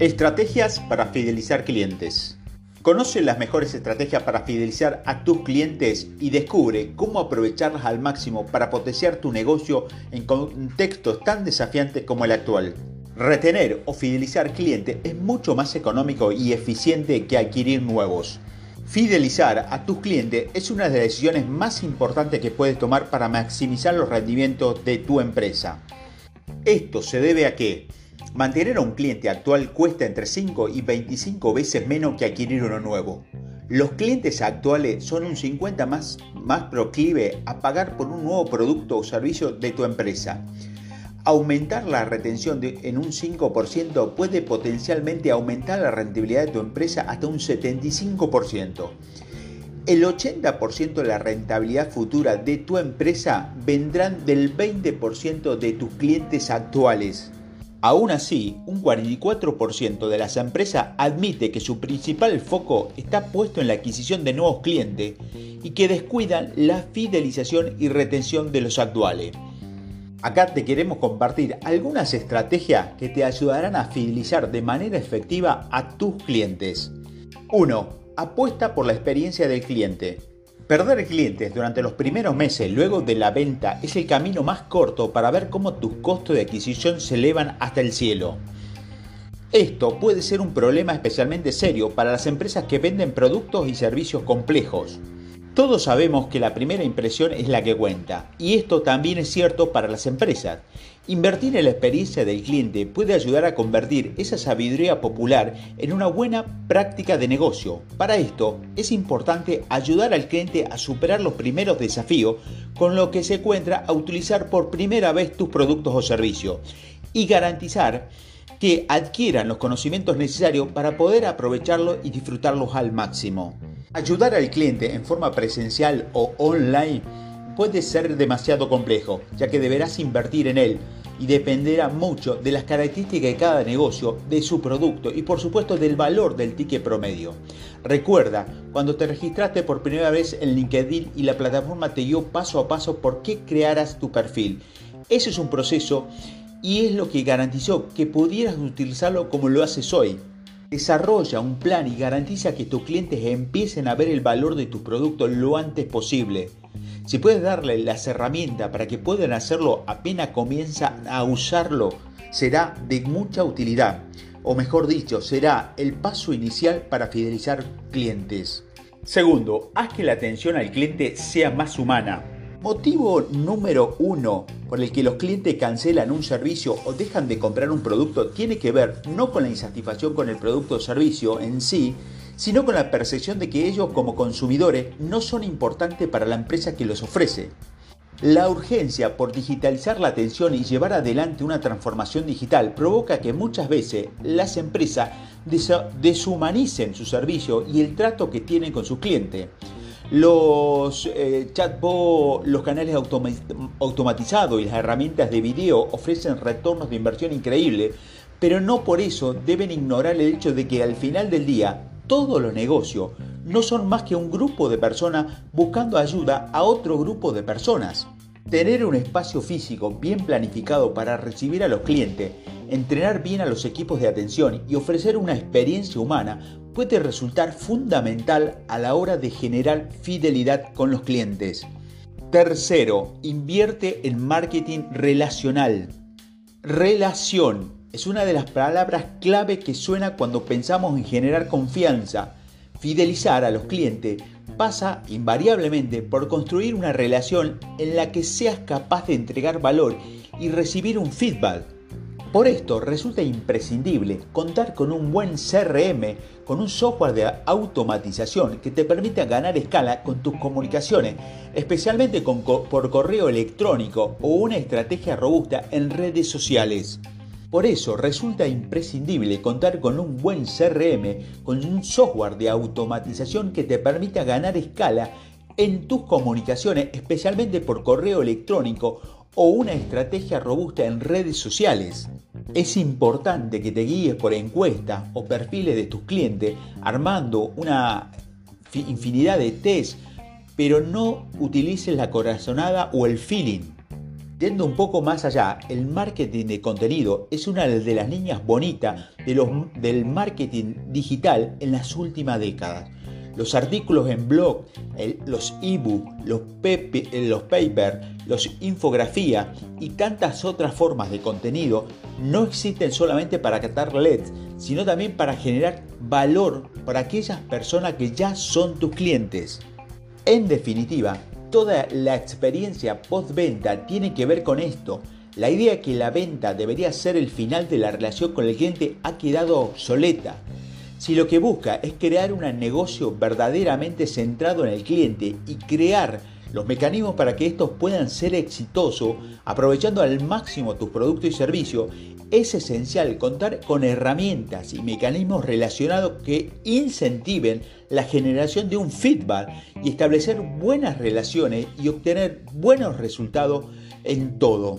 Estrategias para fidelizar clientes. Conoce las mejores estrategias para fidelizar a tus clientes y descubre cómo aprovecharlas al máximo para potenciar tu negocio en contextos tan desafiantes como el actual. Retener o fidelizar clientes es mucho más económico y eficiente que adquirir nuevos. Fidelizar a tus clientes es una de las decisiones más importantes que puedes tomar para maximizar los rendimientos de tu empresa. Esto se debe a que Mantener a un cliente actual cuesta entre 5 y 25 veces menos que adquirir uno nuevo. Los clientes actuales son un 50 más, más proclive a pagar por un nuevo producto o servicio de tu empresa. Aumentar la retención en un 5% puede potencialmente aumentar la rentabilidad de tu empresa hasta un 75%. El 80% de la rentabilidad futura de tu empresa vendrán del 20% de tus clientes actuales. Aún así, un 44% de las empresas admite que su principal foco está puesto en la adquisición de nuevos clientes y que descuidan la fidelización y retención de los actuales. Acá te queremos compartir algunas estrategias que te ayudarán a fidelizar de manera efectiva a tus clientes. 1. Apuesta por la experiencia del cliente. Perder clientes durante los primeros meses luego de la venta es el camino más corto para ver cómo tus costos de adquisición se elevan hasta el cielo. Esto puede ser un problema especialmente serio para las empresas que venden productos y servicios complejos. Todos sabemos que la primera impresión es la que cuenta, y esto también es cierto para las empresas. Invertir en la experiencia del cliente puede ayudar a convertir esa sabiduría popular en una buena práctica de negocio. Para esto es importante ayudar al cliente a superar los primeros desafíos con lo que se encuentra a utilizar por primera vez tus productos o servicios y garantizar que adquieran los conocimientos necesarios para poder aprovecharlos y disfrutarlos al máximo. Ayudar al cliente en forma presencial o online puede ser demasiado complejo, ya que deberás invertir en él y dependerá mucho de las características de cada negocio, de su producto y por supuesto del valor del ticket promedio. Recuerda, cuando te registraste por primera vez en LinkedIn y la plataforma te dio paso a paso por qué crearas tu perfil. Ese es un proceso y es lo que garantizó que pudieras utilizarlo como lo haces hoy. Desarrolla un plan y garantiza que tus clientes empiecen a ver el valor de tus productos lo antes posible. Si puedes darle las herramientas para que puedan hacerlo apenas comienza a usarlo, será de mucha utilidad. O mejor dicho, será el paso inicial para fidelizar clientes. Segundo, haz que la atención al cliente sea más humana. Motivo número uno por el que los clientes cancelan un servicio o dejan de comprar un producto tiene que ver no con la insatisfacción con el producto o servicio en sí, sino con la percepción de que ellos como consumidores no son importantes para la empresa que los ofrece. La urgencia por digitalizar la atención y llevar adelante una transformación digital provoca que muchas veces las empresas deshumanicen su servicio y el trato que tienen con sus clientes. Los eh, chatbots, los canales automatizados y las herramientas de video ofrecen retornos de inversión increíbles, pero no por eso deben ignorar el hecho de que al final del día todos los negocios no son más que un grupo de personas buscando ayuda a otro grupo de personas. Tener un espacio físico bien planificado para recibir a los clientes, entrenar bien a los equipos de atención y ofrecer una experiencia humana puede resultar fundamental a la hora de generar fidelidad con los clientes. Tercero, invierte en marketing relacional. Relación es una de las palabras clave que suena cuando pensamos en generar confianza. Fidelizar a los clientes pasa invariablemente por construir una relación en la que seas capaz de entregar valor y recibir un feedback por esto resulta imprescindible contar con un buen CRM, con un software de automatización que te permita ganar escala con tus comunicaciones, especialmente por correo electrónico o una estrategia robusta en redes sociales. Por eso resulta imprescindible contar con un buen CRM, con un software de automatización que te permita ganar escala en tus comunicaciones, especialmente por correo electrónico o una estrategia robusta en redes sociales. Es importante que te guíes por encuestas o perfiles de tus clientes armando una infinidad de test, pero no utilices la corazonada o el feeling. Yendo un poco más allá, el marketing de contenido es una de las líneas bonitas de los, del marketing digital en las últimas décadas. Los artículos en blog, los ebook, los, los papers, los infografías y tantas otras formas de contenido no existen solamente para captar LEDs, sino también para generar valor para aquellas personas que ya son tus clientes. En definitiva, toda la experiencia postventa tiene que ver con esto. La idea que la venta debería ser el final de la relación con el cliente ha quedado obsoleta. Si lo que busca es crear un negocio verdaderamente centrado en el cliente y crear los mecanismos para que estos puedan ser exitosos, aprovechando al máximo tus productos y servicios, es esencial contar con herramientas y mecanismos relacionados que incentiven la generación de un feedback y establecer buenas relaciones y obtener buenos resultados en todo.